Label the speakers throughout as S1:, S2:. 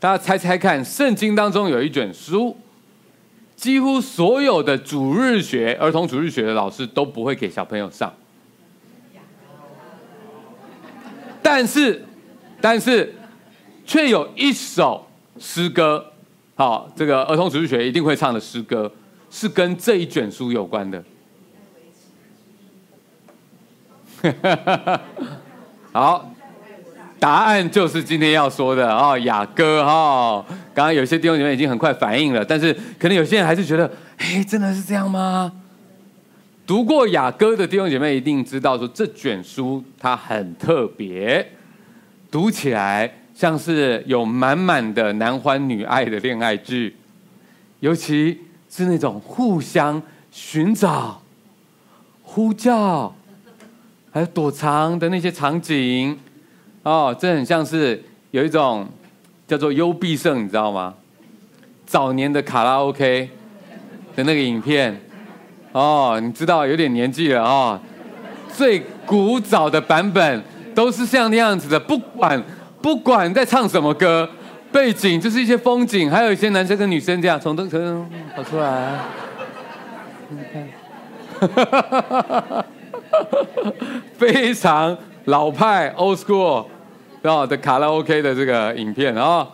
S1: 大家猜猜看，圣经当中有一卷书，几乎所有的主日学、儿童主日学的老师都不会给小朋友上。但是，但是，却有一首诗歌，好，这个儿童主日学一定会唱的诗歌，是跟这一卷书有关的。好。答案就是今天要说的哦，雅歌哈、哦。刚刚有些弟兄姐妹已经很快反应了，但是可能有些人还是觉得，哎，真的是这样吗？读过雅歌的弟兄姐妹一定知道，说这卷书它很特别，读起来像是有满满的男欢女爱的恋爱剧，尤其是那种互相寻找、呼叫，还有躲藏的那些场景。哦，这很像是有一种叫做幽闭症，你知道吗？早年的卡拉 OK 的那个影片，哦，你知道有点年纪了哦。最古早的版本都是像那样子的，不管不管在唱什么歌，背景就是一些风景，还有一些男生跟女生这样从灯从跑出来。你看，非常。老派 old school 的卡拉 OK 的这个影片啊，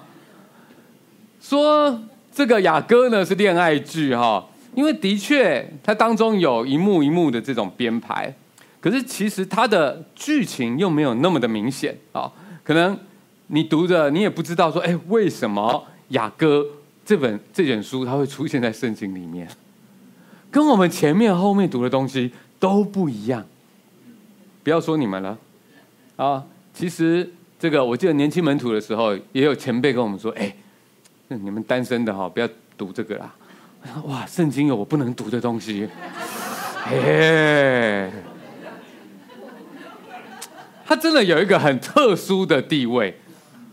S1: 说这个雅歌呢是恋爱剧哈，因为的确它当中有一幕一幕的这种编排，可是其实它的剧情又没有那么的明显啊，可能你读着你也不知道说，哎，为什么雅歌这本这卷书它会出现在圣经里面，跟我们前面后面读的东西都不一样，不要说你们了。啊，其实这个我记得年轻门徒的时候，也有前辈跟我们说：“哎，你们单身的哈，不要读这个啦。”哇，圣经有我不能读的东西，哎，他真的有一个很特殊的地位，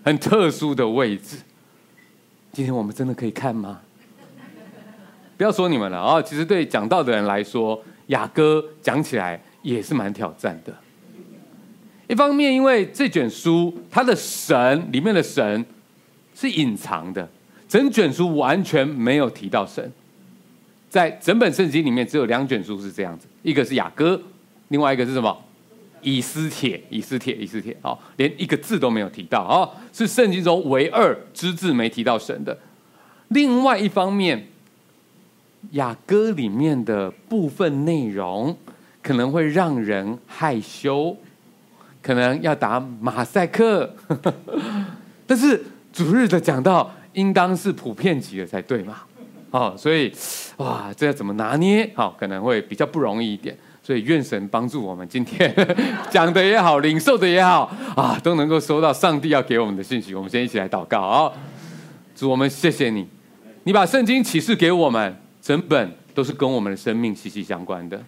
S1: 很特殊的位置。今天我们真的可以看吗？不要说你们了啊！其实对讲道的人来说，雅歌讲起来也是蛮挑战的。一方面，因为这卷书它的神里面的神是隐藏的，整卷书完全没有提到神。在整本圣经里面，只有两卷书是这样子，一个是雅歌，另外一个是什么？以斯帖，以斯帖，以斯帖。哦，连一个字都没有提到哦，是圣经中唯二只字没提到神的。另外一方面，雅歌里面的部分内容可能会让人害羞。可能要打马赛克，但是主日的讲道应当是普遍级的才对嘛？哦，所以哇，这要怎么拿捏？好，可能会比较不容易一点。所以愿神帮助我们，今天 讲的也好，领受的也好啊，都能够收到上帝要给我们的信息。我们先一起来祷告啊！主，我们谢谢你，你把圣经启示给我们，整本都是跟我们的生命息息相关的。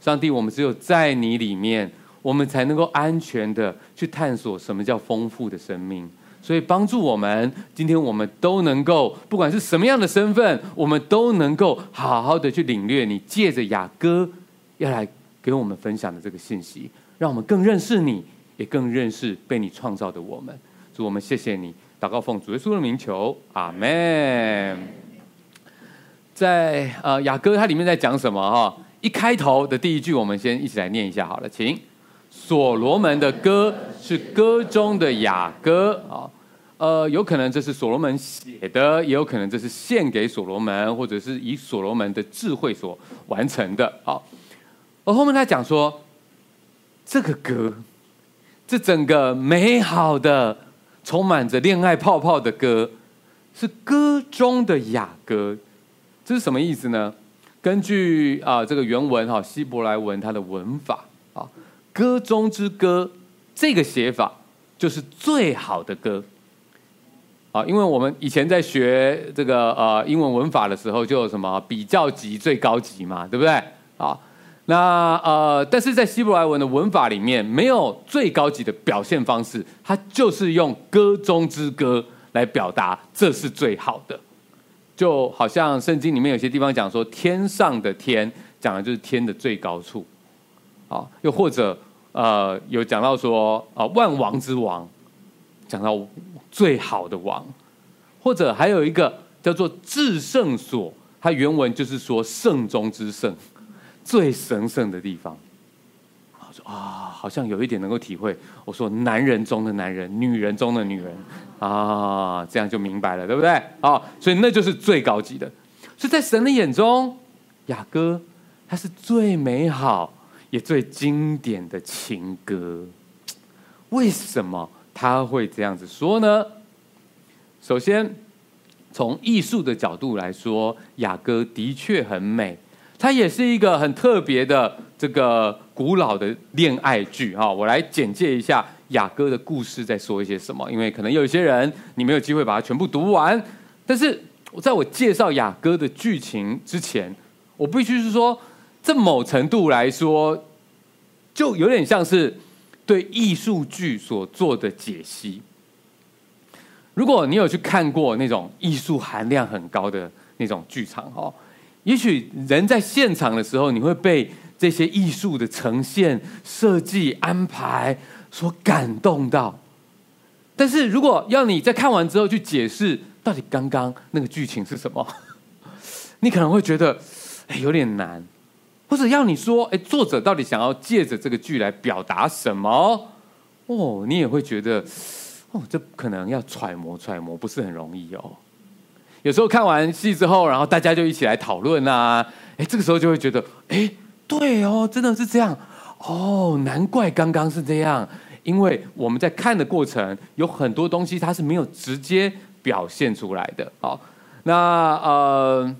S1: 上帝，我们只有在你里面。我们才能够安全的去探索什么叫丰富的生命，所以帮助我们，今天我们都能够，不管是什么样的身份，我们都能够好好的去领略你借着雅歌要来给我们分享的这个信息，让我们更认识你，也更认识被你创造的我们。主，我们谢谢你，祷告奉主耶稣的名求，阿门。在呃雅歌它里面在讲什么哈？一开头的第一句，我们先一起来念一下好了，请。所罗门的歌是歌中的雅歌啊，呃，有可能这是所罗门写的，也有可能这是献给所罗门，或者是以所罗门的智慧所完成的。好，而后面他讲说，这个歌，这整个美好的、充满着恋爱泡泡的歌，是歌中的雅歌。这是什么意思呢？根据啊这个原文哈希伯来文它的文法。歌中之歌，这个写法就是最好的歌啊！因为我们以前在学这个呃英文文法的时候，就有什么比较级、最高级嘛，对不对？啊，那呃，但是在希伯来文的文法里面，没有最高级的表现方式，它就是用歌中之歌来表达这是最好的，就好像圣经里面有些地方讲说，天上的天讲的就是天的最高处啊，又或者。呃，有讲到说啊、呃，万王之王，讲到最好的王，或者还有一个叫做至圣所，它原文就是说圣中之圣，最神圣的地方。我说啊，好像有一点能够体会。我说男人中的男人，女人中的女人啊，这样就明白了，对不对？啊，所以那就是最高级的。所以在神的眼中，雅哥他是最美好也最经典的情歌。为什么他会这样子说呢？首先，从艺术的角度来说，雅歌的确很美，它也是一个很特别的这个古老的恋爱剧哈。我来简介一下雅歌的故事，再说一些什么，因为可能有一些人你没有机会把它全部读完。但是，在我介绍雅歌的剧情之前，我必须是说，这某程度来说，就有点像是。对艺术剧所做的解析，如果你有去看过那种艺术含量很高的那种剧场哦，也许人在现场的时候，你会被这些艺术的呈现、设计、安排所感动到。但是如果要你在看完之后去解释到底刚刚那个剧情是什么，你可能会觉得哎有点难。或者要你说，哎，作者到底想要借着这个剧来表达什么？哦，你也会觉得，哦，这可能要揣摩揣摩，不是很容易哦。有时候看完戏之后，然后大家就一起来讨论啊，哎，这个时候就会觉得，哎，对哦，真的是这样哦，难怪刚刚是这样，因为我们在看的过程有很多东西它是没有直接表现出来的。好，那呃，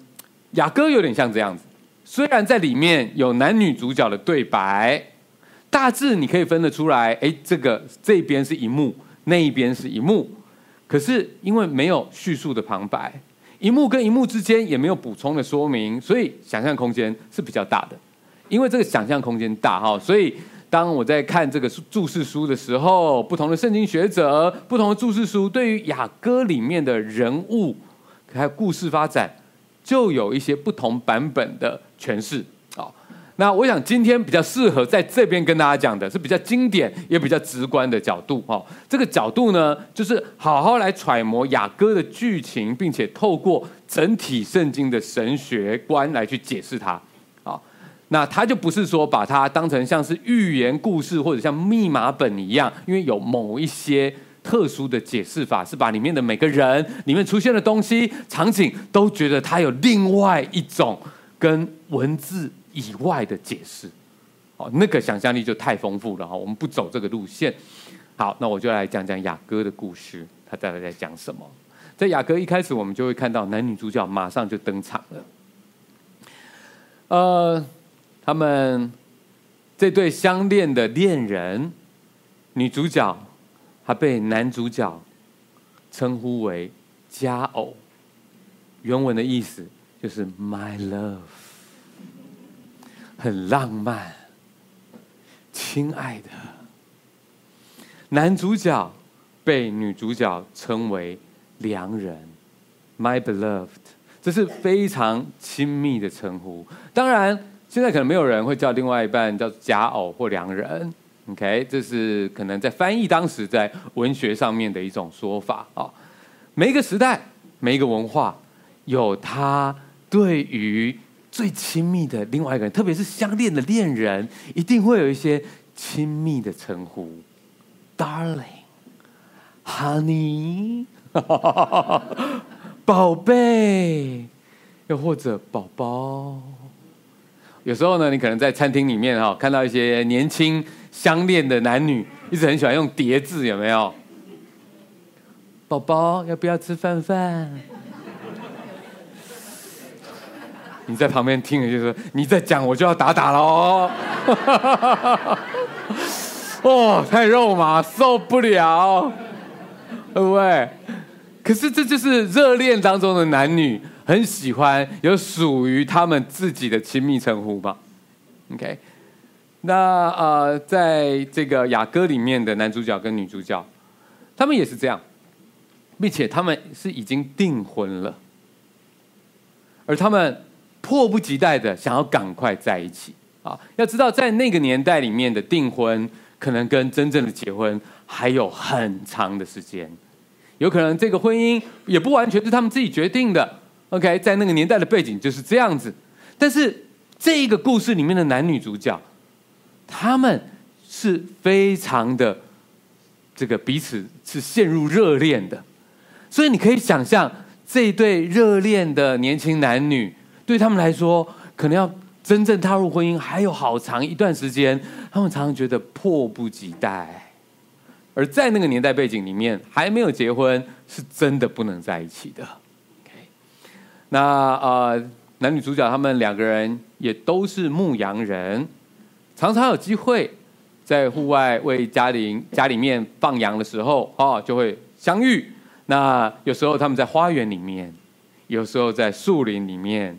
S1: 雅哥有点像这样子。虽然在里面有男女主角的对白，大致你可以分得出来，哎，这个这边是一幕，那一边是一幕，可是因为没有叙述的旁白，一幕跟一幕之间也没有补充的说明，所以想象空间是比较大的。因为这个想象空间大哈，所以当我在看这个注释书的时候，不同的圣经学者、不同的注释书对于雅歌里面的人物还有故事发展，就有一些不同版本的诠释啊。那我想今天比较适合在这边跟大家讲的是比较经典也比较直观的角度哈。这个角度呢，就是好好来揣摩雅歌的剧情，并且透过整体圣经的神学观来去解释它。啊，那他就不是说把它当成像是寓言故事或者像密码本一样，因为有某一些。特殊的解释法是把里面的每个人、里面出现的东西、场景都觉得它有另外一种跟文字以外的解释，哦，那个想象力就太丰富了哈。我们不走这个路线。好，那我就来讲讲雅哥的故事，他大概在讲什么？在雅哥一开始，我们就会看到男女主角马上就登场了。呃，他们这对相恋的恋人，女主角。他被男主角称呼为佳偶，原文的意思就是 “my love”，很浪漫，亲爱的。男主角被女主角称为良人，“my beloved”，这是非常亲密的称呼。当然，现在可能没有人会叫另外一半叫佳偶或良人。OK，这是可能在翻译当时在文学上面的一种说法啊。每一个时代，每一个文化，有他对于最亲密的另外一个人，特别是相恋的恋人，一定会有一些亲密的称呼，Darling、Honey、宝贝，又或者宝宝。有时候呢，你可能在餐厅里面哈，看到一些年轻。相恋的男女一直很喜欢用叠字，有没有？宝宝要不要吃饭饭？你在旁边听着就说你在讲，我就要打打了哦。哦，太肉麻，受不了，对不对？可是这就是热恋当中的男女很喜欢有属于他们自己的亲密称呼吧？OK。那呃，在这个雅歌里面的男主角跟女主角，他们也是这样，并且他们是已经订婚了，而他们迫不及待的想要赶快在一起啊！要知道，在那个年代里面的订婚，可能跟真正的结婚还有很长的时间，有可能这个婚姻也不完全是他们自己决定的。OK，在那个年代的背景就是这样子。但是这一个故事里面的男女主角，他们是非常的这个彼此是陷入热恋的，所以你可以想象这对热恋的年轻男女，对他们来说，可能要真正踏入婚姻还有好长一段时间，他们常常觉得迫不及待。而在那个年代背景里面，还没有结婚是真的不能在一起的。OK，那呃，男女主角他们两个人也都是牧羊人，常常有机会在户外为家里家里面放羊的时候，哦，就会相遇。那有时候他们在花园里面，有时候在树林里面，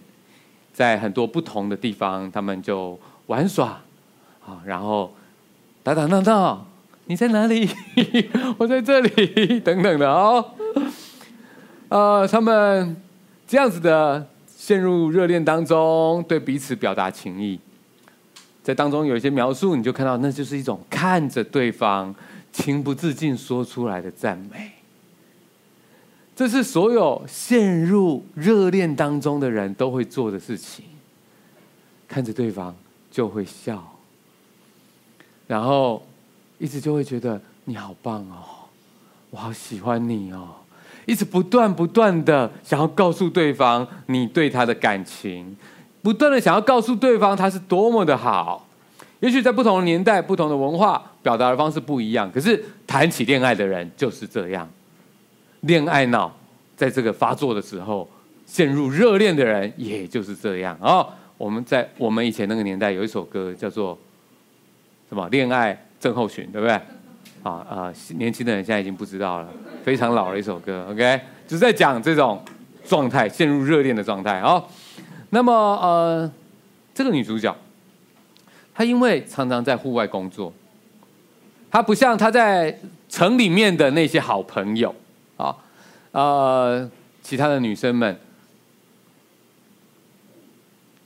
S1: 在很多不同的地方，他们就玩耍，啊，然后打打闹闹。你在哪里？我在这里，等等的哦。呃，他们这样子的陷入热恋当中，对彼此表达情意，在当中有一些描述，你就看到那就是一种看着对方，情不自禁说出来的赞美。这是所有陷入热恋当中的人都会做的事情，看着对方就会笑，然后。一直就会觉得你好棒哦，我好喜欢你哦，一直不断不断的想要告诉对方你对他的感情，不断的想要告诉对方他是多么的好。也许在不同的年代、不同的文化，表达的方式不一样，可是谈起恋爱的人就是这样，恋爱脑在这个发作的时候，陷入热恋的人也就是这样哦。我们在我们以前那个年代有一首歌叫做什么？恋爱。症候群对不对？啊啊、年轻的人现在已经不知道了，非常老的一首歌。OK，就是在讲这种状态，陷入热恋的状态。哦，那么呃，这个女主角，她因为常常在户外工作，她不像她在城里面的那些好朋友啊，呃，其他的女生们，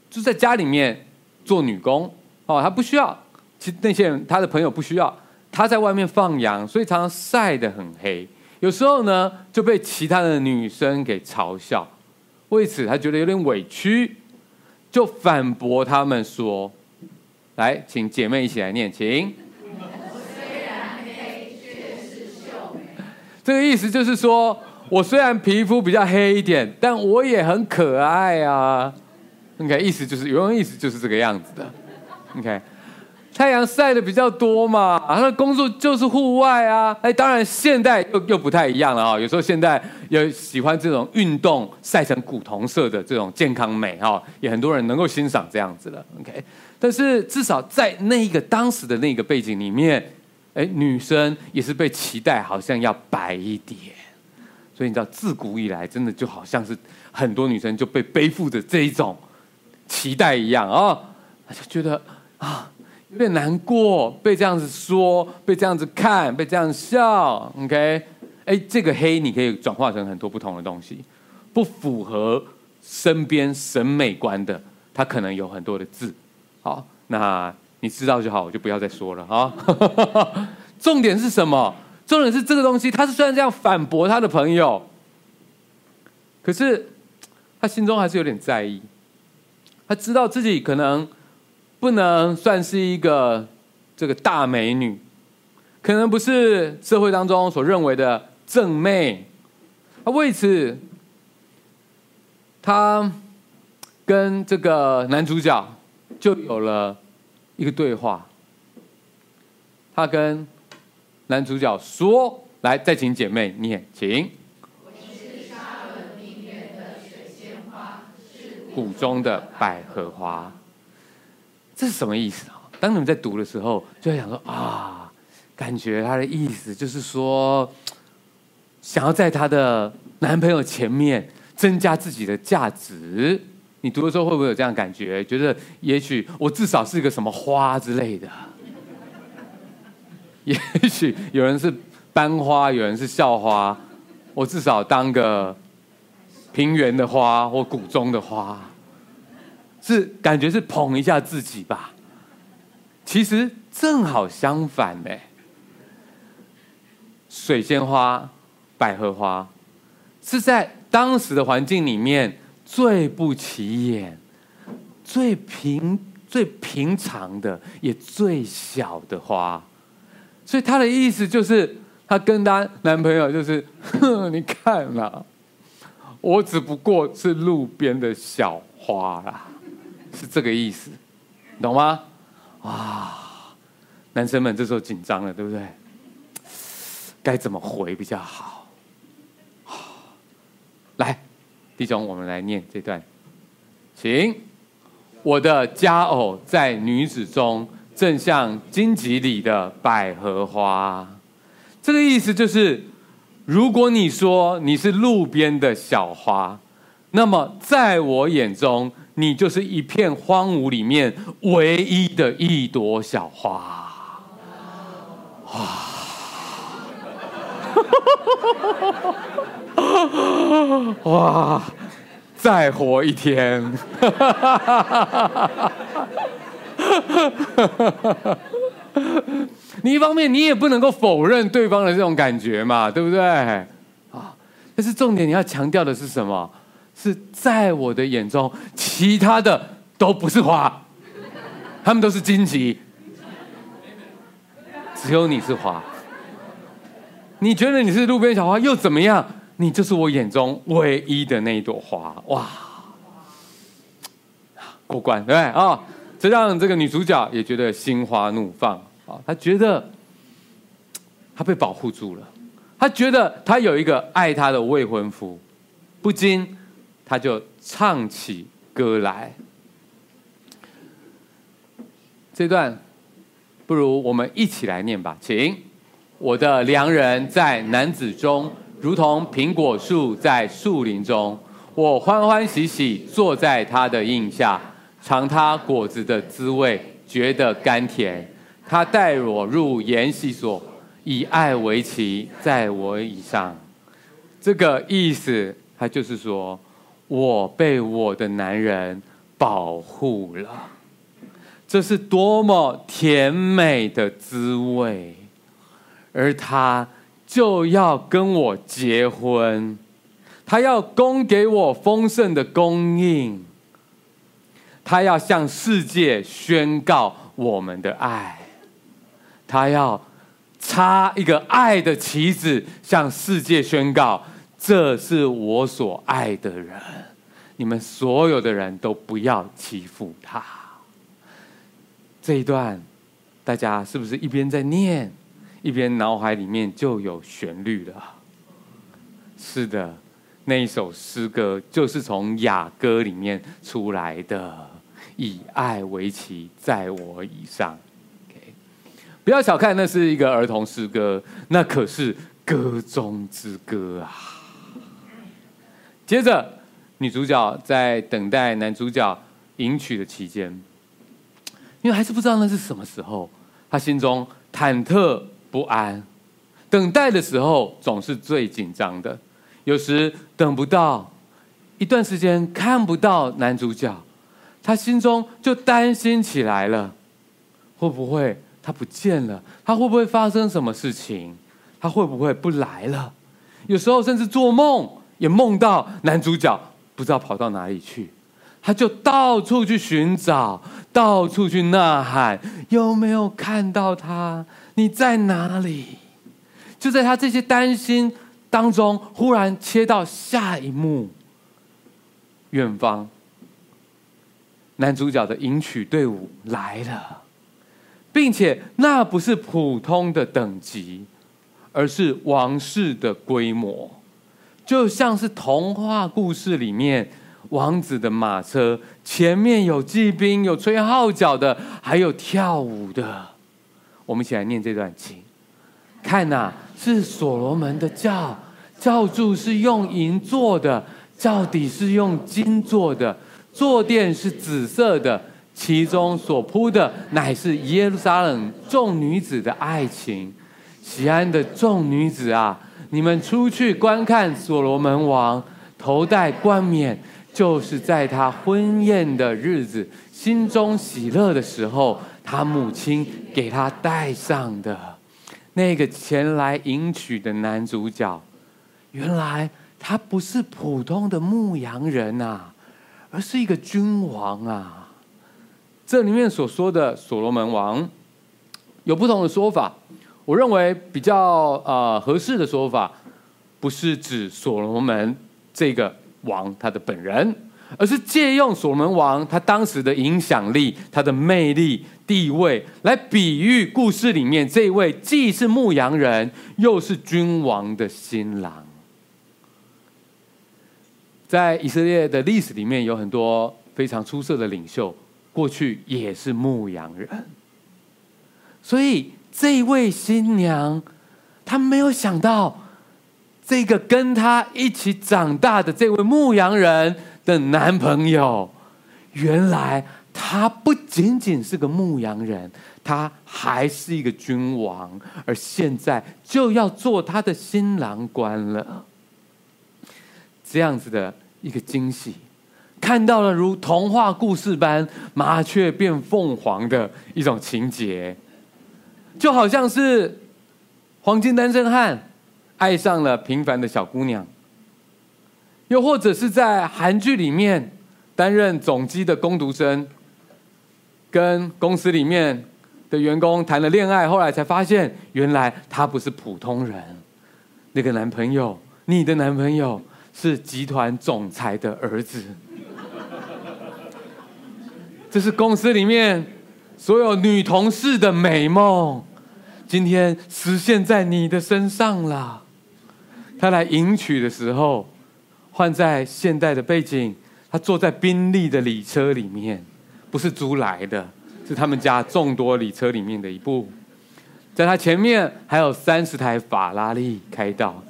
S1: 就在家里面做女工哦，她不需要。其那些人，他的朋友不需要，他在外面放羊，所以常常晒得很黑。有时候呢，就被其他的女生给嘲笑，为此他觉得有点委屈，就反驳他们说：“来，请姐妹一起来念，请。”，这个意思就是说，我虽然皮肤比较黑一点，但我也很可爱啊。OK，意思就是，有人意思就是这个样子的。OK。太阳晒的比较多嘛，他的工作就是户外啊。哎，当然现在又又不太一样了啊。有时候现在有喜欢这种运动晒成古铜色的这种健康美哈，也很多人能够欣赏这样子的。OK，但是至少在那个当时的那个背景里面，哎，女生也是被期待好像要白一点。所以你知道，自古以来真的就好像是很多女生就被背负着这一种期待一样啊，他就觉得啊。有点难过，被这样子说，被这样子看，被这样笑，OK？哎，这个黑你可以转化成很多不同的东西，不符合身边审美观的，它可能有很多的字。好，那你知道就好，我就不要再说了哈。重点是什么？重点是这个东西，他是虽然这样反驳他的朋友，可是他心中还是有点在意，他知道自己可能。不能算是一个这个大美女，可能不是社会当中所认为的正妹。他为此，他跟这个男主角就有了一个对话。他跟男主角说：“来，再请姐妹念，请。”我是沙仑平原的水仙花，是谷中的百合花。这是什么意思啊？当你们在读的时候，就会想说啊，感觉他的意思就是说，想要在他的男朋友前面增加自己的价值。你读的时候会不会有这样感觉？觉得也许我至少是一个什么花之类的？也许有人是班花，有人是校花，我至少当个平原的花或谷中的花。是感觉是捧一下自己吧，其实正好相反呢。水仙花、百合花，是在当时的环境里面最不起眼、最平、最平常的，也最小的花。所以他的意思就是，他跟他男朋友就是，哼，你看啊，我只不过是路边的小花啦，是这个意思，懂吗？啊，男生们这时候紧张了，对不对？该怎么回比较好？来，弟兄，我们来念这段，请。我的佳偶在女子中，正像荆棘里的百合花。这个意思就是，如果你说你是路边的小花，那么在我眼中，你就是一片荒芜里面唯一的一朵小花。哇！哇！再活一天。你一方面你也不能够否认对方的这种感觉嘛，对不对？啊，但是重点你要强调的是什么？是在我的眼中，其他的都不是花，他们都是荆棘，只有你是花。你觉得你是路边小花又怎么样？你就是我眼中唯一的那一朵花，哇！过关，对不对啊？这让这个女主角也觉得心花怒放啊！她觉得她被保护住了，她觉得她有一个爱她的未婚夫，不禁她就唱起歌来。这段不如我们一起来念吧，请。我的良人在男子中，如同苹果树在树林中。我欢欢喜喜坐在他的荫下，尝他果子的滋味，觉得甘甜。他带我入筵席所，以爱为旗，在我以上。这个意思，他就是说，我被我的男人保护了，这是多么甜美的滋味。而他就要跟我结婚，他要供给我丰盛的供应，他要向世界宣告我们的爱，他要插一个爱的旗子，向世界宣告，这是我所爱的人，你们所有的人都不要欺负他。这一段，大家是不是一边在念？一边脑海里面就有旋律了。是的，那一首诗歌就是从雅歌里面出来的，“以爱为旗，在我以上。”不要小看那是一个儿童诗歌，那可是歌中之歌啊。接着，女主角在等待男主角迎娶的期间，因为还是不知道那是什么时候，她心中忐忑。不安，等待的时候总是最紧张的。有时等不到，一段时间看不到男主角，他心中就担心起来了。会不会他不见了？他会不会发生什么事情？他会不会不来了？有时候甚至做梦也梦到男主角不知道跑到哪里去，他就到处去寻找，到处去呐喊，有没有看到他？你在哪里？就在他这些担心当中，忽然切到下一幕，远方男主角的迎娶队伍来了，并且那不是普通的等级，而是王室的规模，就像是童话故事里面王子的马车，前面有骑兵，有吹号角的，还有跳舞的。我们一起来念这段经，看呐、啊，是所罗门的轿，轿柱是用银做的，轿底是用金做的，坐垫是紫色的，其中所铺的乃是耶路撒冷众女子的爱情。西安的众女子啊，你们出去观看所罗门王头戴冠冕，就是在他婚宴的日子，心中喜乐的时候。他母亲给他戴上的那个前来迎娶的男主角，原来他不是普通的牧羊人啊，而是一个君王啊。这里面所说的所罗门王有不同的说法，我认为比较呃合适的说法，不是指所罗门这个王他的本人，而是借用所门王他当时的影响力、他的魅力、地位，来比喻故事里面这位既是牧羊人又是君王的新郎。在以色列的历史里面，有很多非常出色的领袖，过去也是牧羊人，所以这位新娘，她没有想到，这个跟她一起长大的这位牧羊人的男朋友，原来他不仅仅是个牧羊人，他还是一个君王，而现在就要做他的新郎官了。这样子的一个惊喜。看到了如童话故事般麻雀变凤凰的一种情节，就好像是黄金单身汉爱上了平凡的小姑娘，又或者是在韩剧里面担任总机的工读生，跟公司里面的员工谈了恋爱，后来才发现原来他不是普通人，那个男朋友，你的男朋友是集团总裁的儿子。这是公司里面所有女同事的美梦，今天实现在你的身上了。他来迎娶的时候，换在现代的背景，他坐在宾利的礼车里面，不是租来的，是他们家众多礼车里面的一部。在他前面还有三十台法拉利开道，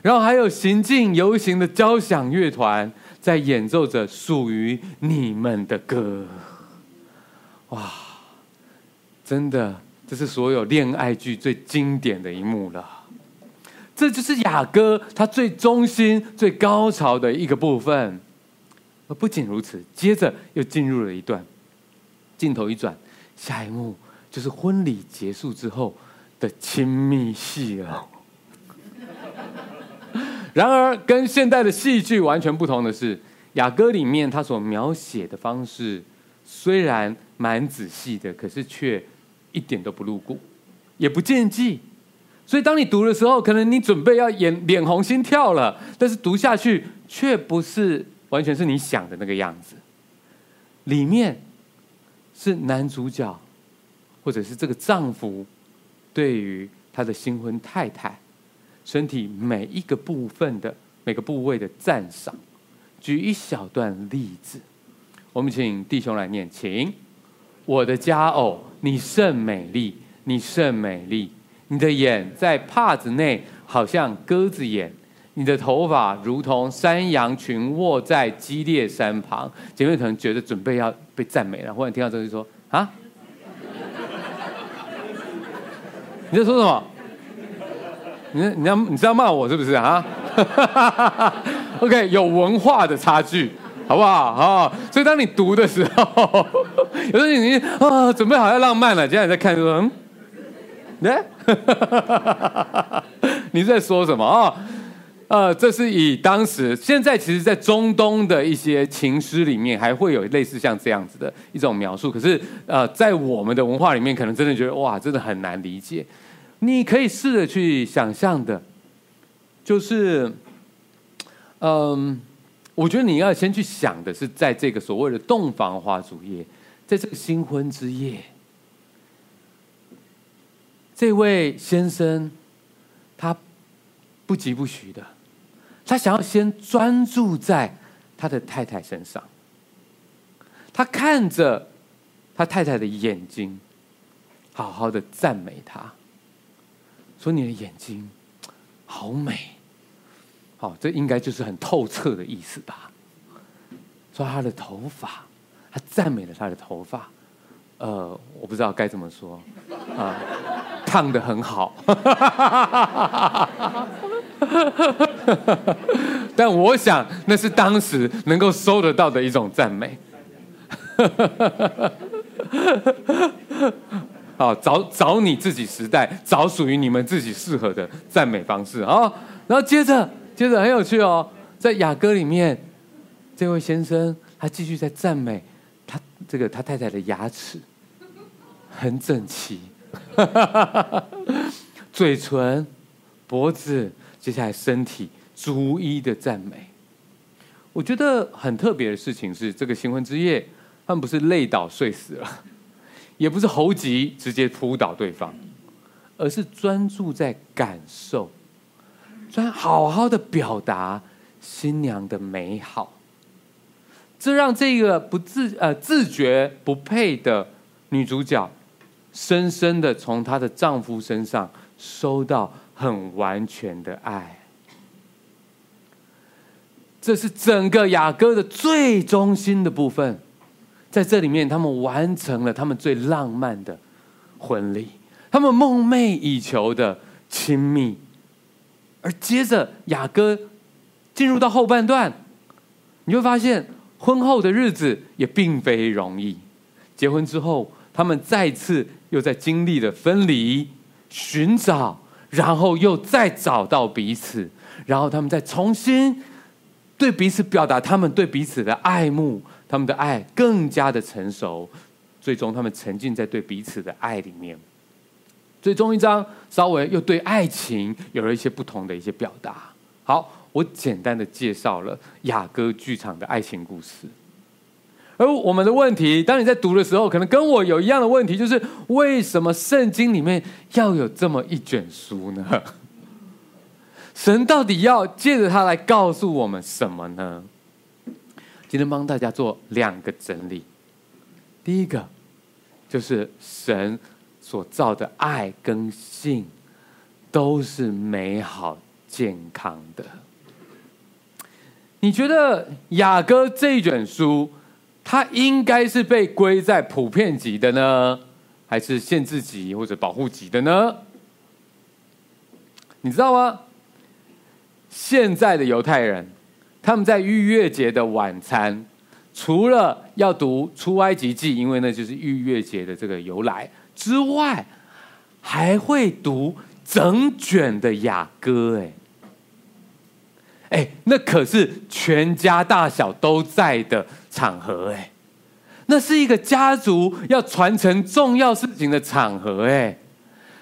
S1: 然后还有行进游行的交响乐团。在演奏着属于你们的歌，哇！真的，这是所有恋爱剧最经典的一幕了。这就是雅歌它最中心、最高潮的一个部分。而不仅如此，接着又进入了一段镜头一转，下一幕就是婚礼结束之后的亲密戏了。然而，跟现代的戏剧完全不同的是，雅歌里面他所描写的方式虽然蛮仔细的，可是却一点都不露骨，也不见忌。所以，当你读的时候，可能你准备要眼脸红心跳了，但是读下去却不是完全是你想的那个样子。里面是男主角，或者是这个丈夫，对于他的新婚太太。身体每一个部分的每个部位的赞赏，举一小段例子，我们请弟兄来念，请。我的佳偶，你甚美丽，你甚美丽，你的眼在帕子内好像鸽子眼，你的头发如同山羊群卧在基列山旁。姐妹可能觉得准备要被赞美了，忽然听到这就说啊，你在说什么？你你要你是要骂我是不是啊？OK，有文化的差距，好不好？啊，所以当你读的时候，有时候你啊准备好要浪漫了，接下来在看说，嗯，来，你在说什么啊？呃，这是以当时现在其实，在中东的一些情诗里面，还会有类似像这样子的一种描述。可是呃，在我们的文化里面，可能真的觉得哇，真的很难理解。你可以试着去想象的，就是，嗯，我觉得你要先去想的是，在这个所谓的洞房花烛夜，在这个新婚之夜，这位先生他不疾不徐的，他想要先专注在他的太太身上，他看着他太太的眼睛，好好的赞美他。说你的眼睛好美，好，这应该就是很透彻的意思吧？说他的头发，他赞美了他的头发，呃，我不知道该怎么说啊，烫得很好，但我想那是当时能够收得到的一种赞美。好，找找你自己时代，找属于你们自己适合的赞美方式啊！然后接着接着很有趣哦，在雅歌里面，这位先生他继续在赞美这个他太太的牙齿很整齐，嘴唇、脖子，接下来身体逐一的赞美。我觉得很特别的事情是，这个新婚之夜，他们不是累倒睡死了，也不是猴急直接扑倒对方，而是专注在感受，专好好的表达新娘的美好。这让这个不自呃自觉不配的女主角，深深的从她的丈夫身上收到很完全的爱。这是整个雅歌的最中心的部分，在这里面，他们完成了他们最浪漫的婚礼，他们梦寐以求的亲密。而接着雅歌进入到后半段，你会发现婚后的日子也并非容易。结婚之后，他们再次又在经历了分离、寻找，然后又再找到彼此，然后他们再重新。对彼此表达他们对彼此的爱慕，他们的爱更加的成熟，最终他们沉浸在对彼此的爱里面。最终一章稍微又对爱情有了一些不同的一些表达。好，我简单的介绍了雅歌剧场的爱情故事。而我们的问题，当你在读的时候，可能跟我有一样的问题，就是为什么圣经里面要有这么一卷书呢？神到底要借着它来告诉我们什么呢？今天帮大家做两个整理。第一个就是神所造的爱跟性都是美好健康的。你觉得雅歌这一卷书，它应该是被归在普遍级的呢，还是限制级或者保护级的呢？你知道吗？现在的犹太人，他们在逾越节的晚餐，除了要读出埃及记，因为那就是逾越节的这个由来之外，还会读整卷的雅歌。哎，哎，那可是全家大小都在的场合。哎，那是一个家族要传承重要事情的场合。哎，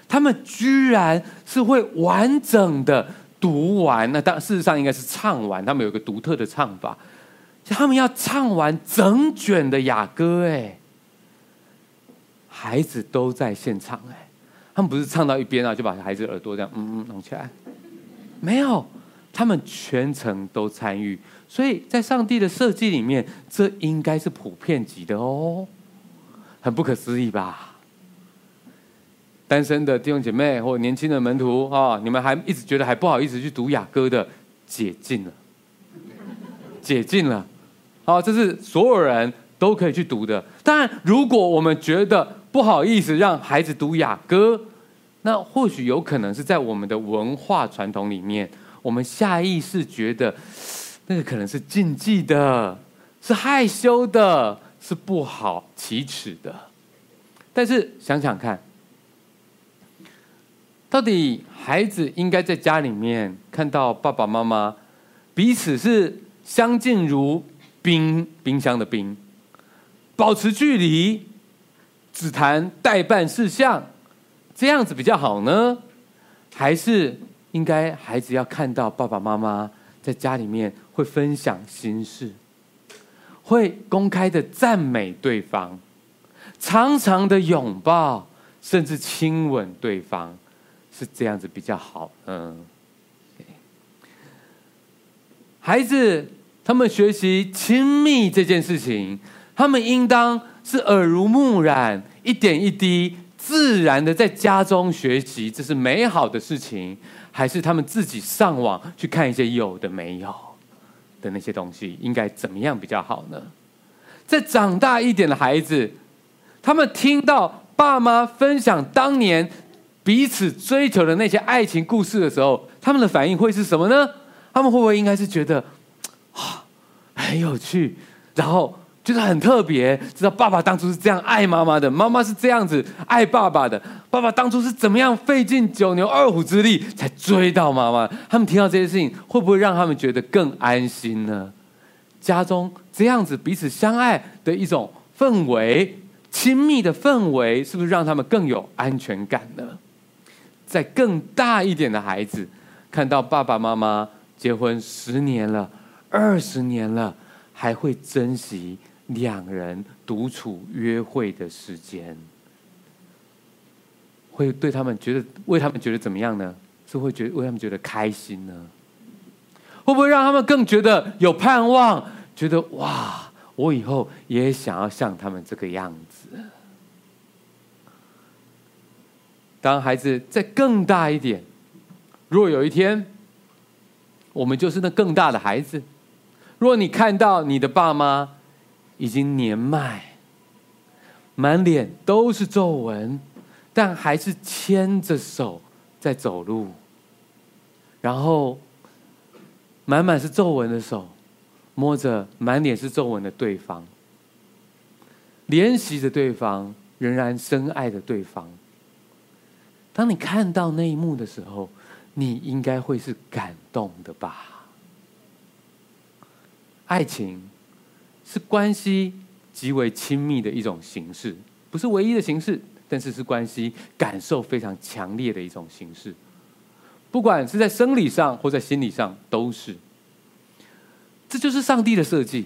S1: 他们居然是会完整的。读完，那当事实上应该是唱完。他们有一个独特的唱法，他们要唱完整卷的雅歌。哎，孩子都在现场。哎，他们不是唱到一边啊，就把孩子耳朵这样嗯嗯弄起来，没有，他们全程都参与。所以在上帝的设计里面，这应该是普遍级的哦，很不可思议吧？单身的弟兄姐妹或年轻的门徒啊，你们还一直觉得还不好意思去读雅歌的，解禁了，解禁了，好，这是所有人都可以去读的。当然，如果我们觉得不好意思让孩子读雅歌，那或许有可能是在我们的文化传统里面，我们下意识觉得那个可能是禁忌的，是害羞的，是不好启齿的。但是想想看。到底孩子应该在家里面看到爸爸妈妈彼此是相敬如冰，冰箱的冰，保持距离，只谈待办事项，这样子比较好呢？还是应该孩子要看到爸爸妈妈在家里面会分享心事，会公开的赞美对方，常常的拥抱，甚至亲吻对方？是这样子比较好，嗯。孩子他们学习亲密这件事情，他们应当是耳濡目染，一点一滴自然的在家中学习，这是美好的事情，还是他们自己上网去看一些有的没有的那些东西，应该怎么样比较好呢？在长大一点的孩子，他们听到爸妈分享当年。彼此追求的那些爱情故事的时候，他们的反应会是什么呢？他们会不会应该是觉得啊很有趣，然后就是很特别，知道爸爸当初是这样爱妈妈的，妈妈是这样子爱爸爸的，爸爸当初是怎么样费尽九牛二虎之力才追到妈妈。他们听到这些事情，会不会让他们觉得更安心呢？家中这样子彼此相爱的一种氛围，亲密的氛围，是不是让他们更有安全感呢？在更大一点的孩子，看到爸爸妈妈结婚十年了、二十年了，还会珍惜。两人独处约会的时间，会对他们觉得为他们觉得怎么样呢？是会觉得为他们觉得开心呢？会不会让他们更觉得有盼望？觉得哇，我以后也想要像他们这个样子。当孩子再更大一点，如果有一天我们就是那更大的孩子，如果你看到你的爸妈，已经年迈，满脸都是皱纹，但还是牵着手在走路。然后，满满是皱纹的手，摸着满脸是皱纹的对方，怜惜着对方，仍然深爱着对方。当你看到那一幕的时候，你应该会是感动的吧？爱情。是关系极为亲密的一种形式，不是唯一的形式，但是是关系感受非常强烈的一种形式。不管是在生理上或在心理上，都是。这就是上帝的设计，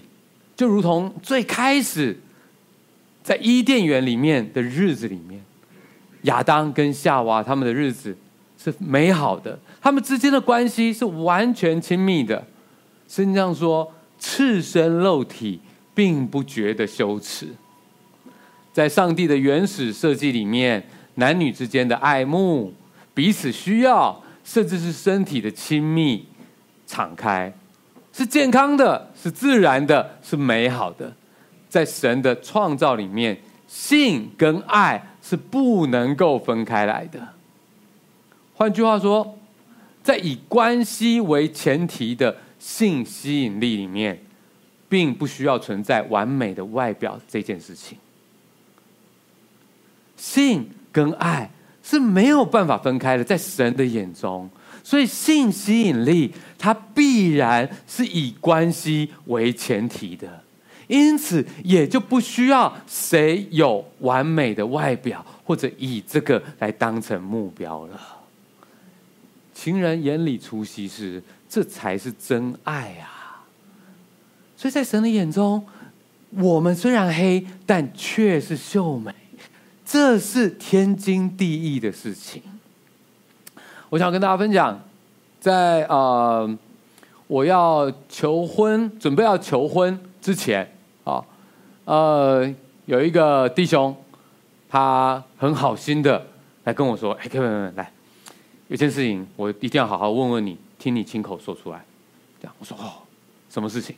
S1: 就如同最开始在伊甸园里面的日子里面，亚当跟夏娃他们的日子是美好的，他们之间的关系是完全亲密的。圣经上说，赤身露体。并不觉得羞耻，在上帝的原始设计里面，男女之间的爱慕、彼此需要，甚至是身体的亲密、敞开，是健康的，是自然的，是美好的。在神的创造里面，性跟爱是不能够分开来的。换句话说，在以关系为前提的性吸引力里面。并不需要存在完美的外表这件事情，性跟爱是没有办法分开的，在神的眼中，所以性吸引力它必然是以关系为前提的，因此也就不需要谁有完美的外表，或者以这个来当成目标了。情人眼里出西施，这才是真爱啊！所以在神的眼中，我们虽然黑，但却是秀美，这是天经地义的事情。我想跟大家分享，在呃，我要求婚，准备要求婚之前啊，呃，有一个弟兄，他很好心的来跟我说：“哎，各位来，有件事情我一定要好好问问你，听你亲口说出来。”这样我说：“哦，什么事情？”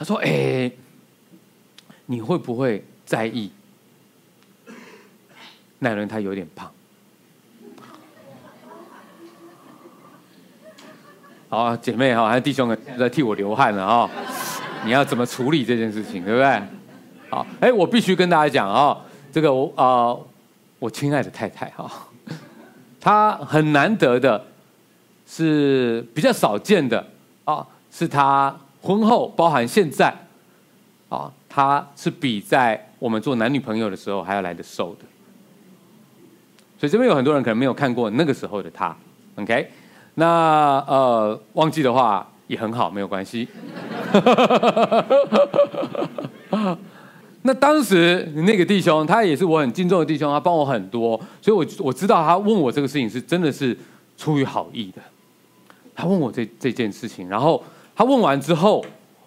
S1: 他说：“哎，你会不会在意？那人他有点胖。好，姐妹哈，还有弟兄们在替我流汗了啊！你要怎么处理这件事情，对不对？好，哎，我必须跟大家讲啊，这个我啊、呃，我亲爱的太太哈，她很难得的，是比较少见的啊，是她。”婚后，包含现在，啊，他是比在我们做男女朋友的时候还要来得瘦的，所以这边有很多人可能没有看过那个时候的他，OK？那呃，忘记的话也很好，没有关系。那当时那个弟兄，他也是我很敬重的弟兄，他帮我很多，所以我我知道他问我这个事情是真的是出于好意的，他问我这这件事情，然后。他问完之后，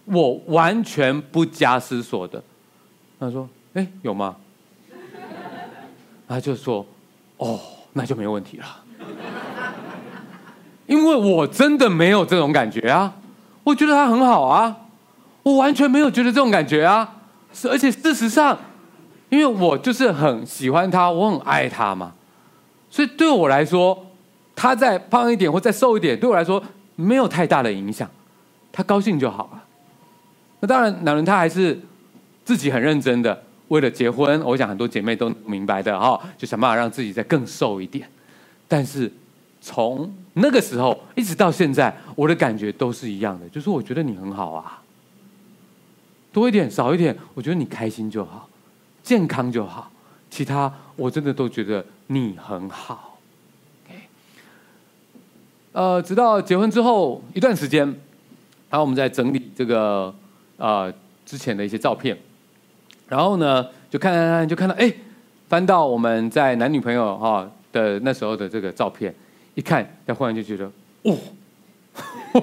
S1: 我完全不加思索的，他说：“哎，有吗？”他就说：“哦，那就没问题了。”因为我真的没有这种感觉啊，我觉得他很好啊，我完全没有觉得这种感觉啊。是，而且事实上，因为我就是很喜欢他，我很爱他嘛，所以对我来说，他再胖一点或再瘦一点，对我来说没有太大的影响。他高兴就好了。那当然，男人他还是自己很认真的为了结婚，我想很多姐妹都明白的哈，就想办法让自己再更瘦一点。但是从那个时候一直到现在，我的感觉都是一样的，就是我觉得你很好啊，多一点少一点，我觉得你开心就好，健康就好，其他我真的都觉得你很好。OK，呃，直到结婚之后一段时间，然后我们在整理这个呃之前的一些照片，然后呢就看看看，就看到哎，翻到我们在男女朋友哈的那时候的这个照片。一看，他忽然就觉得，哦，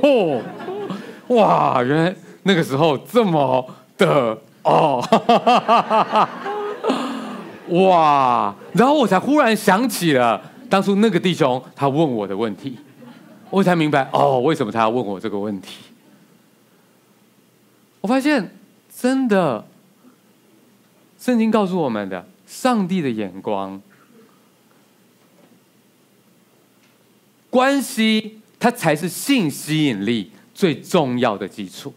S1: 哦，哇，原来那个时候这么的哦，哇！然后我才忽然想起了当初那个弟兄他问我的问题，我才明白哦，为什么他要问我这个问题。我发现，真的，圣经告诉我们的，上帝的眼光。关系，它才是性吸引力最重要的基础。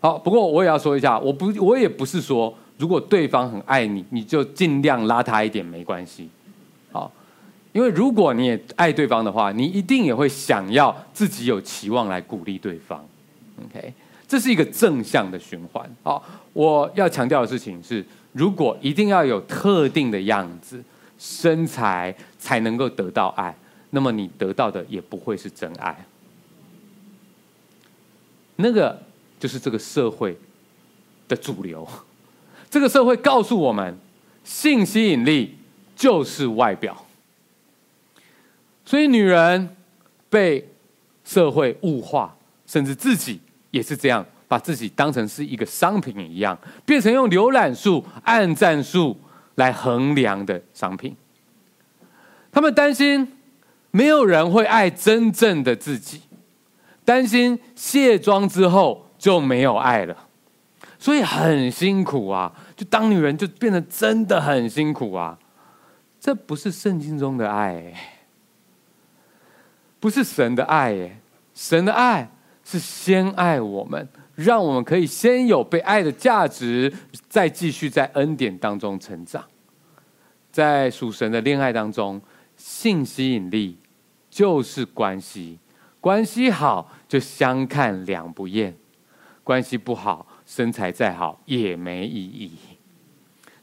S1: 好，不过我也要说一下，我不，我也不是说，如果对方很爱你，你就尽量拉他一点没关系。好，因为如果你也爱对方的话，你一定也会想要自己有期望来鼓励对方。OK，这是一个正向的循环。好，我要强调的事情是，如果一定要有特定的样子、身材才能够得到爱。那么你得到的也不会是真爱，那个就是这个社会的主流。这个社会告诉我们，性吸引力就是外表，所以女人被社会物化，甚至自己也是这样，把自己当成是一个商品一样，变成用浏览数、按赞数来衡量的商品。他们担心。没有人会爱真正的自己，担心卸妆之后就没有爱了，所以很辛苦啊！就当女人就变得真的很辛苦啊！这不是圣经中的爱，不是神的爱，神的爱是先爱我们，让我们可以先有被爱的价值，再继续在恩典当中成长，在属神的恋爱当中，性吸引力。就是关系，关系好就相看两不厌，关系不好，身材再好也没意义。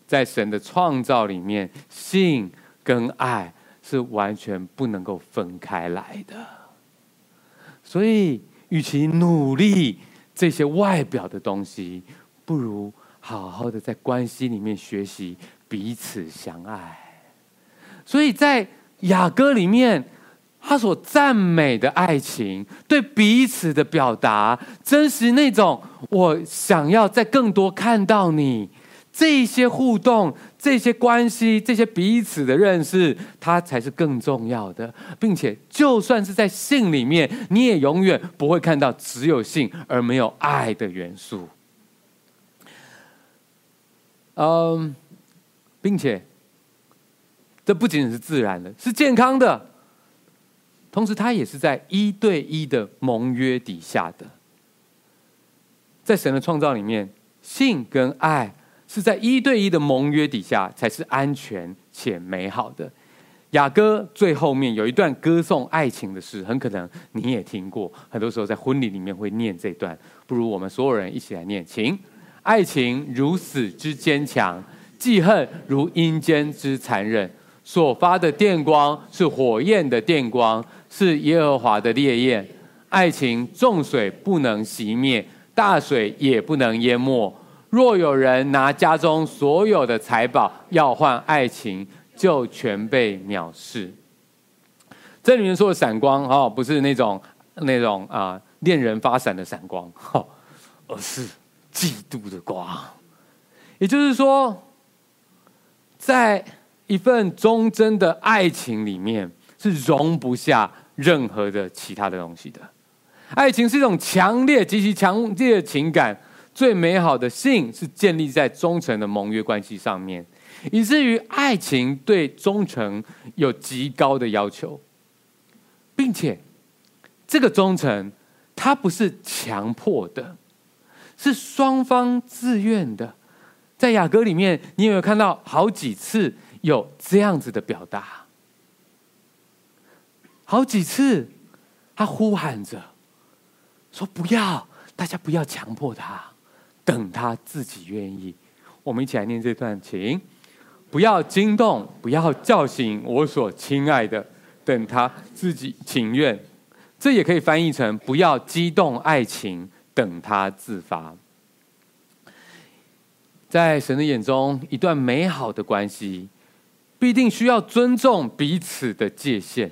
S1: 在神的创造里面，性跟爱是完全不能够分开来的。所以，与其努力这些外表的东西，不如好好的在关系里面学习彼此相爱。所以在雅歌里面。他所赞美的爱情，对彼此的表达，真实那种我想要再更多看到你，这些互动、这些关系、这些彼此的认识，它才是更重要的。并且，就算是在性里面，你也永远不会看到只有性而没有爱的元素。嗯，并且，这不仅是自然的，是健康的。同时，它也是在一对一的盟约底下的，在神的创造里面，性跟爱是在一对一的盟约底下才是安全且美好的。雅歌最后面有一段歌颂爱情的诗，很可能你也听过，很多时候在婚礼里面会念这段。不如我们所有人一起来念，请：爱情如死之坚强，记恨如阴间之残忍。所发的电光是火焰的电光。是耶和华的烈焰，爱情重水不能熄灭，大水也不能淹没。若有人拿家中所有的财宝要换爱情，就全被藐视。这里面说的闪光哦，不是那种那种啊恋人发闪的闪光，哈而是嫉妒的光。也就是说，在一份忠贞的爱情里面，是容不下。任何的其他的东西的，爱情是一种强烈、极其强烈的情感，最美好的性是建立在忠诚的盟约关系上面，以至于爱情对忠诚有极高的要求，并且这个忠诚它不是强迫的，是双方自愿的。在雅歌里面，你有没有看到好几次有这样子的表达？好几次，他呼喊着说：“不要，大家不要强迫他，等他自己愿意。”我们一起来念这段，请不要惊动，不要叫醒我所亲爱的，等他自己情愿。这也可以翻译成不要激动爱情，等他自发。在神的眼中，一段美好的关系必定需要尊重彼此的界限，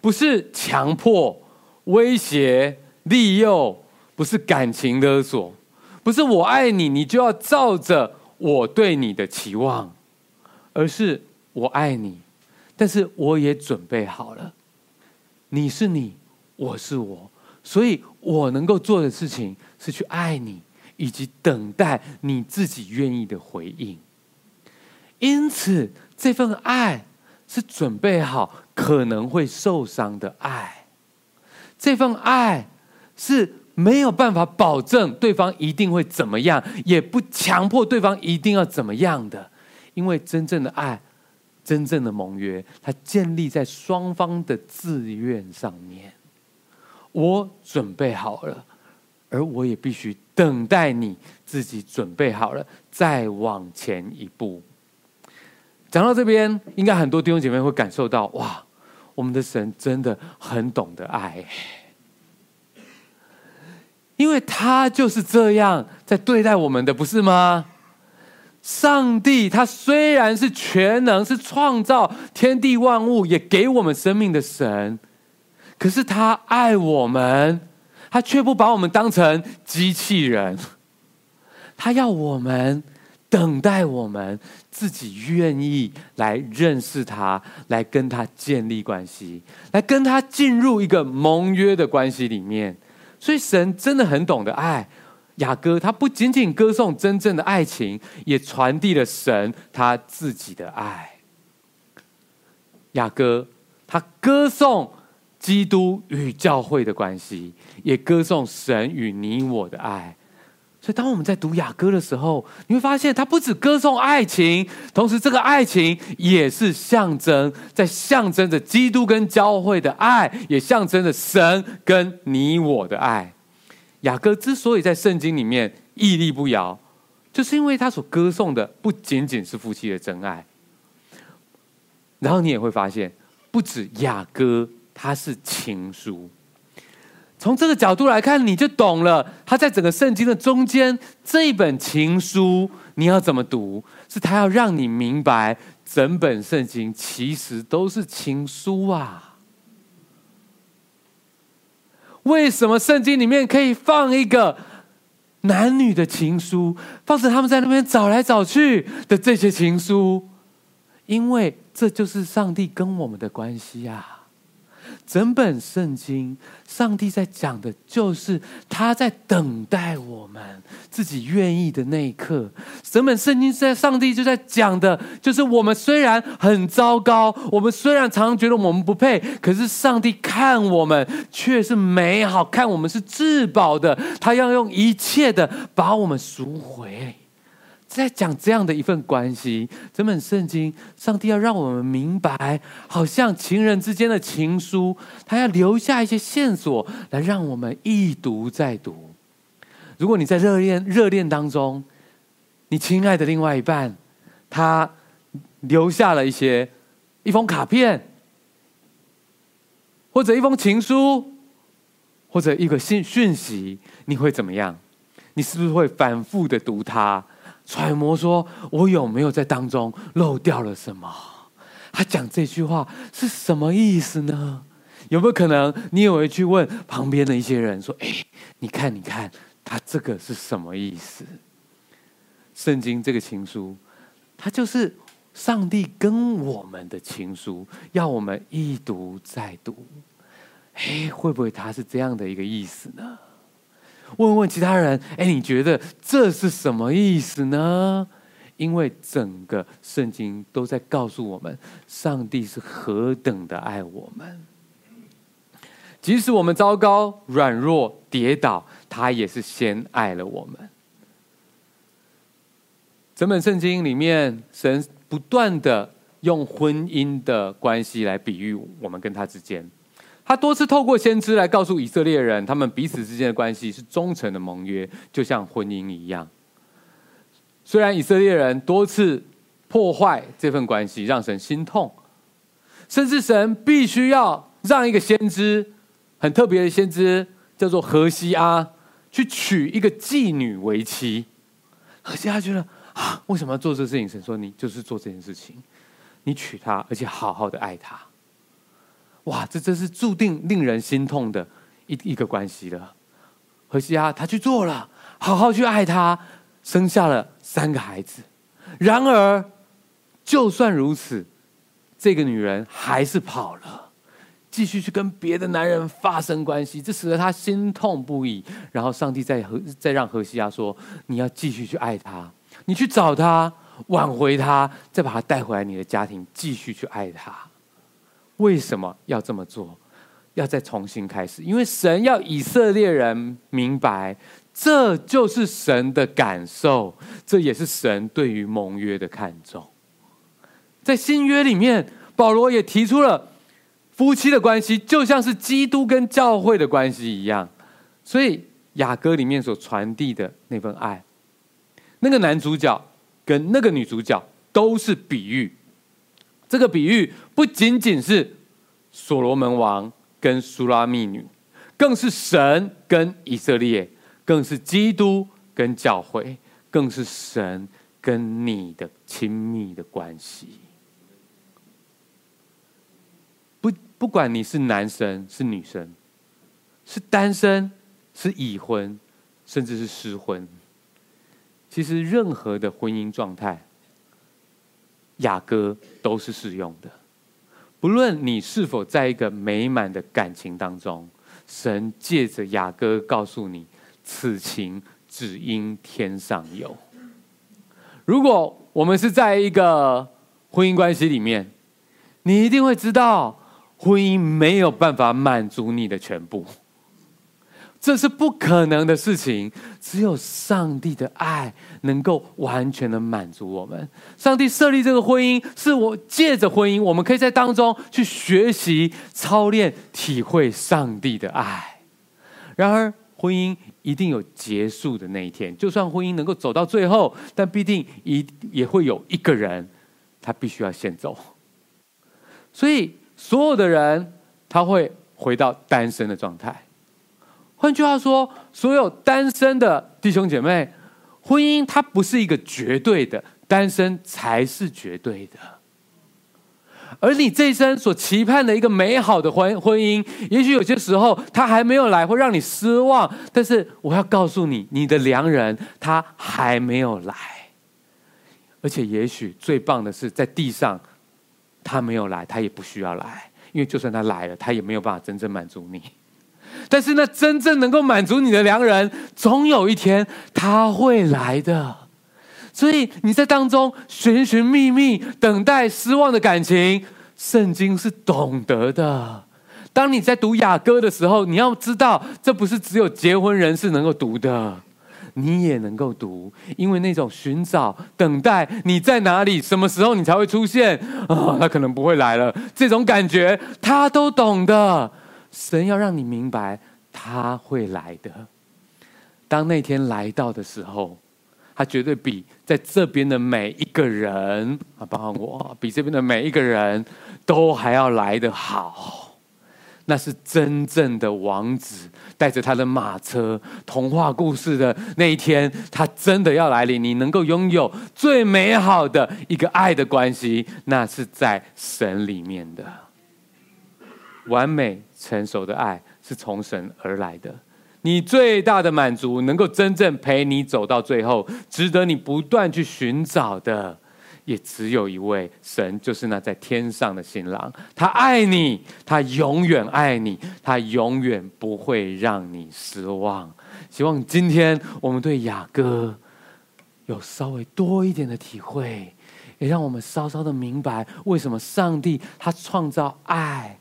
S1: 不是强迫、威胁、利诱，不是感情勒索，不是我爱你，你就要照着。我对你的期望，而是我爱你，但是我也准备好了。你是你，我是我，所以我能够做的事情是去爱你，以及等待你自己愿意的回应。因此，这份爱是准备好可能会受伤的爱，这份爱是。没有办法保证对方一定会怎么样，也不强迫对方一定要怎么样的，因为真正的爱，真正的盟约，它建立在双方的自愿上面。我准备好了，而我也必须等待你自己准备好了，再往前一步。讲到这边，应该很多弟兄姐妹会感受到，哇，我们的神真的很懂得爱。因为他就是这样在对待我们的，不是吗？上帝他虽然是全能，是创造天地万物，也给我们生命的神，可是他爱我们，他却不把我们当成机器人。他要我们等待我们自己愿意来认识他，来跟他建立关系，来跟他进入一个盟约的关系里面。所以神真的很懂得爱雅歌，他不仅仅歌颂真正的爱情，也传递了神他自己的爱。雅歌他歌颂基督与教会的关系，也歌颂神与你我的爱。所以当我们在读雅歌的时候，你会发现它不止歌颂爱情，同时这个爱情也是象征，在象征着基督跟教会的爱，也象征着神跟你我的爱。雅歌之所以在圣经里面屹立不摇，就是因为他所歌颂的不仅仅是夫妻的真爱。然后你也会发现，不止雅歌，它是情书。从这个角度来看，你就懂了。他在整个圣经的中间，这一本情书你要怎么读？是他要让你明白，整本圣经其实都是情书啊。为什么圣经里面可以放一个男女的情书，放着他们在那边找来找去的这些情书？因为这就是上帝跟我们的关系啊。整本圣经，上帝在讲的就是他在等待我们自己愿意的那一刻。整本圣经在上帝就在讲的，就是我们虽然很糟糕，我们虽然常常觉得我们不配，可是上帝看我们却是美好，看我们是至宝的，他要用一切的把我们赎回。在讲这样的一份关系，整本圣经，上帝要让我们明白，好像情人之间的情书，他要留下一些线索，来让我们一读再读。如果你在热恋热恋当中，你亲爱的另外一半，他留下了一些一封卡片，或者一封情书，或者一个信讯息，你会怎么样？你是不是会反复的读它？揣摩说：“我有没有在当中漏掉了什么？他讲这句话是什么意思呢？有没有可能你也会去问旁边的一些人说：‘哎，你看，你看，他这个是什么意思？’圣经这个情书，它就是上帝跟我们的情书，要我们一读再读。哎，会不会他是这样的一个意思呢？”问问其他人，哎，你觉得这是什么意思呢？因为整个圣经都在告诉我们，上帝是何等的爱我们。即使我们糟糕、软弱、跌倒，他也是先爱了我们。整本圣经里面，神不断的用婚姻的关系来比喻我们跟他之间。他多次透过先知来告诉以色列人，他们彼此之间的关系是忠诚的盟约，就像婚姻一样。虽然以色列人多次破坏这份关系，让神心痛，甚至神必须要让一个先知，很特别的先知，叫做何西阿，去娶一个妓女为妻。何西阿觉得。啊，为什么要做这事情？神说：“你就是做这件事情，你娶她，而且好好的爱她。”哇，这真是注定令人心痛的一一个关系了。何西阿他去做了，好好去爱她，生下了三个孩子。然而，就算如此，这个女人还是跑了，继续去跟别的男人发生关系，这使得他心痛不已。然后，上帝再和再让何西阿说：“你要继续去爱她。”你去找他，挽回他，再把他带回来你的家庭，继续去爱他。为什么要这么做？要再重新开始？因为神要以色列人明白，这就是神的感受，这也是神对于盟约的看重。在新约里面，保罗也提出了夫妻的关系，就像是基督跟教会的关系一样。所以雅歌里面所传递的那份爱。那个男主角跟那个女主角都是比喻，这个比喻不仅仅是所罗门王跟苏拉密女，更是神跟以色列，更是基督跟教会，更是神跟你的亲密的关系。不，不管你是男生是女生，是单身是已婚，甚至是失婚。其实，任何的婚姻状态，雅歌都是适用的。不论你是否在一个美满的感情当中，神借着雅歌告诉你：此情只应天上有。如果我们是在一个婚姻关系里面，你一定会知道，婚姻没有办法满足你的全部。这是不可能的事情，只有上帝的爱能够完全的满足我们。上帝设立这个婚姻，是我借着婚姻，我们可以在当中去学习、操练、体会上帝的爱。然而，婚姻一定有结束的那一天。就算婚姻能够走到最后，但必定一也会有一个人，他必须要先走。所以，所有的人他会回到单身的状态。换句话说，所有单身的弟兄姐妹，婚姻它不是一个绝对的，单身才是绝对的。而你这一生所期盼的一个美好的婚婚姻，也许有些时候他还没有来，会让你失望。但是我要告诉你，你的良人他还没有来，而且也许最棒的是，在地上他没有来，他也不需要来，因为就算他来了，他也没有办法真正满足你。但是，那真正能够满足你的良人，总有一天他会来的。所以你在当中寻寻觅觅，等待失望的感情，圣经是懂得的。当你在读雅歌的时候，你要知道，这不是只有结婚人士能够读的，你也能够读，因为那种寻找、等待，你在哪里，什么时候你才会出现啊？他可能不会来了，这种感觉他都懂的。神要让你明白，他会来的。当那天来到的时候，他绝对比在这边的每一个人啊，包括我，比这边的每一个人都还要来得好。那是真正的王子带着他的马车，童话故事的那一天，他真的要来临。你能够拥有最美好的一个爱的关系，那是在神里面的完美。成熟的爱是从神而来的，你最大的满足能够真正陪你走到最后，值得你不断去寻找的，也只有一位神，就是那在天上的新郎。他爱你，他永远爱你，他永远不会让你失望。希望今天我们对雅歌有稍微多一点的体会，也让我们稍稍的明白，为什么上帝他创造爱。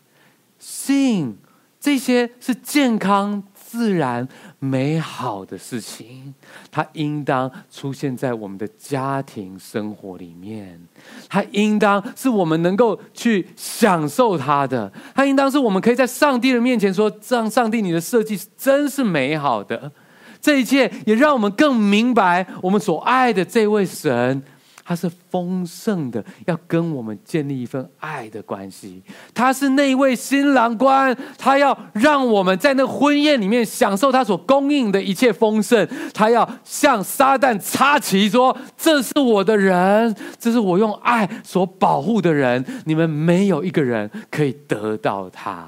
S1: 性这些是健康、自然、美好的事情，它应当出现在我们的家庭生活里面。它应当是我们能够去享受它的。它应当是我们可以在上帝的面前说：“让，上帝，你的设计真是美好的。”这一切也让我们更明白，我们所爱的这位神。他是丰盛的，要跟我们建立一份爱的关系。他是那一位新郎官，他要让我们在那婚宴里面享受他所供应的一切丰盛。他要向撒旦插旗说：“这是我的人，这是我用爱所保护的人。你们没有一个人可以得到他。”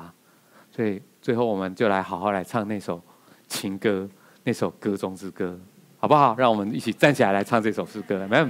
S1: 所以最后，我们就来好好来唱那首情歌，那首歌中之歌，好不好？让我们一起站起来来唱这首诗歌，来，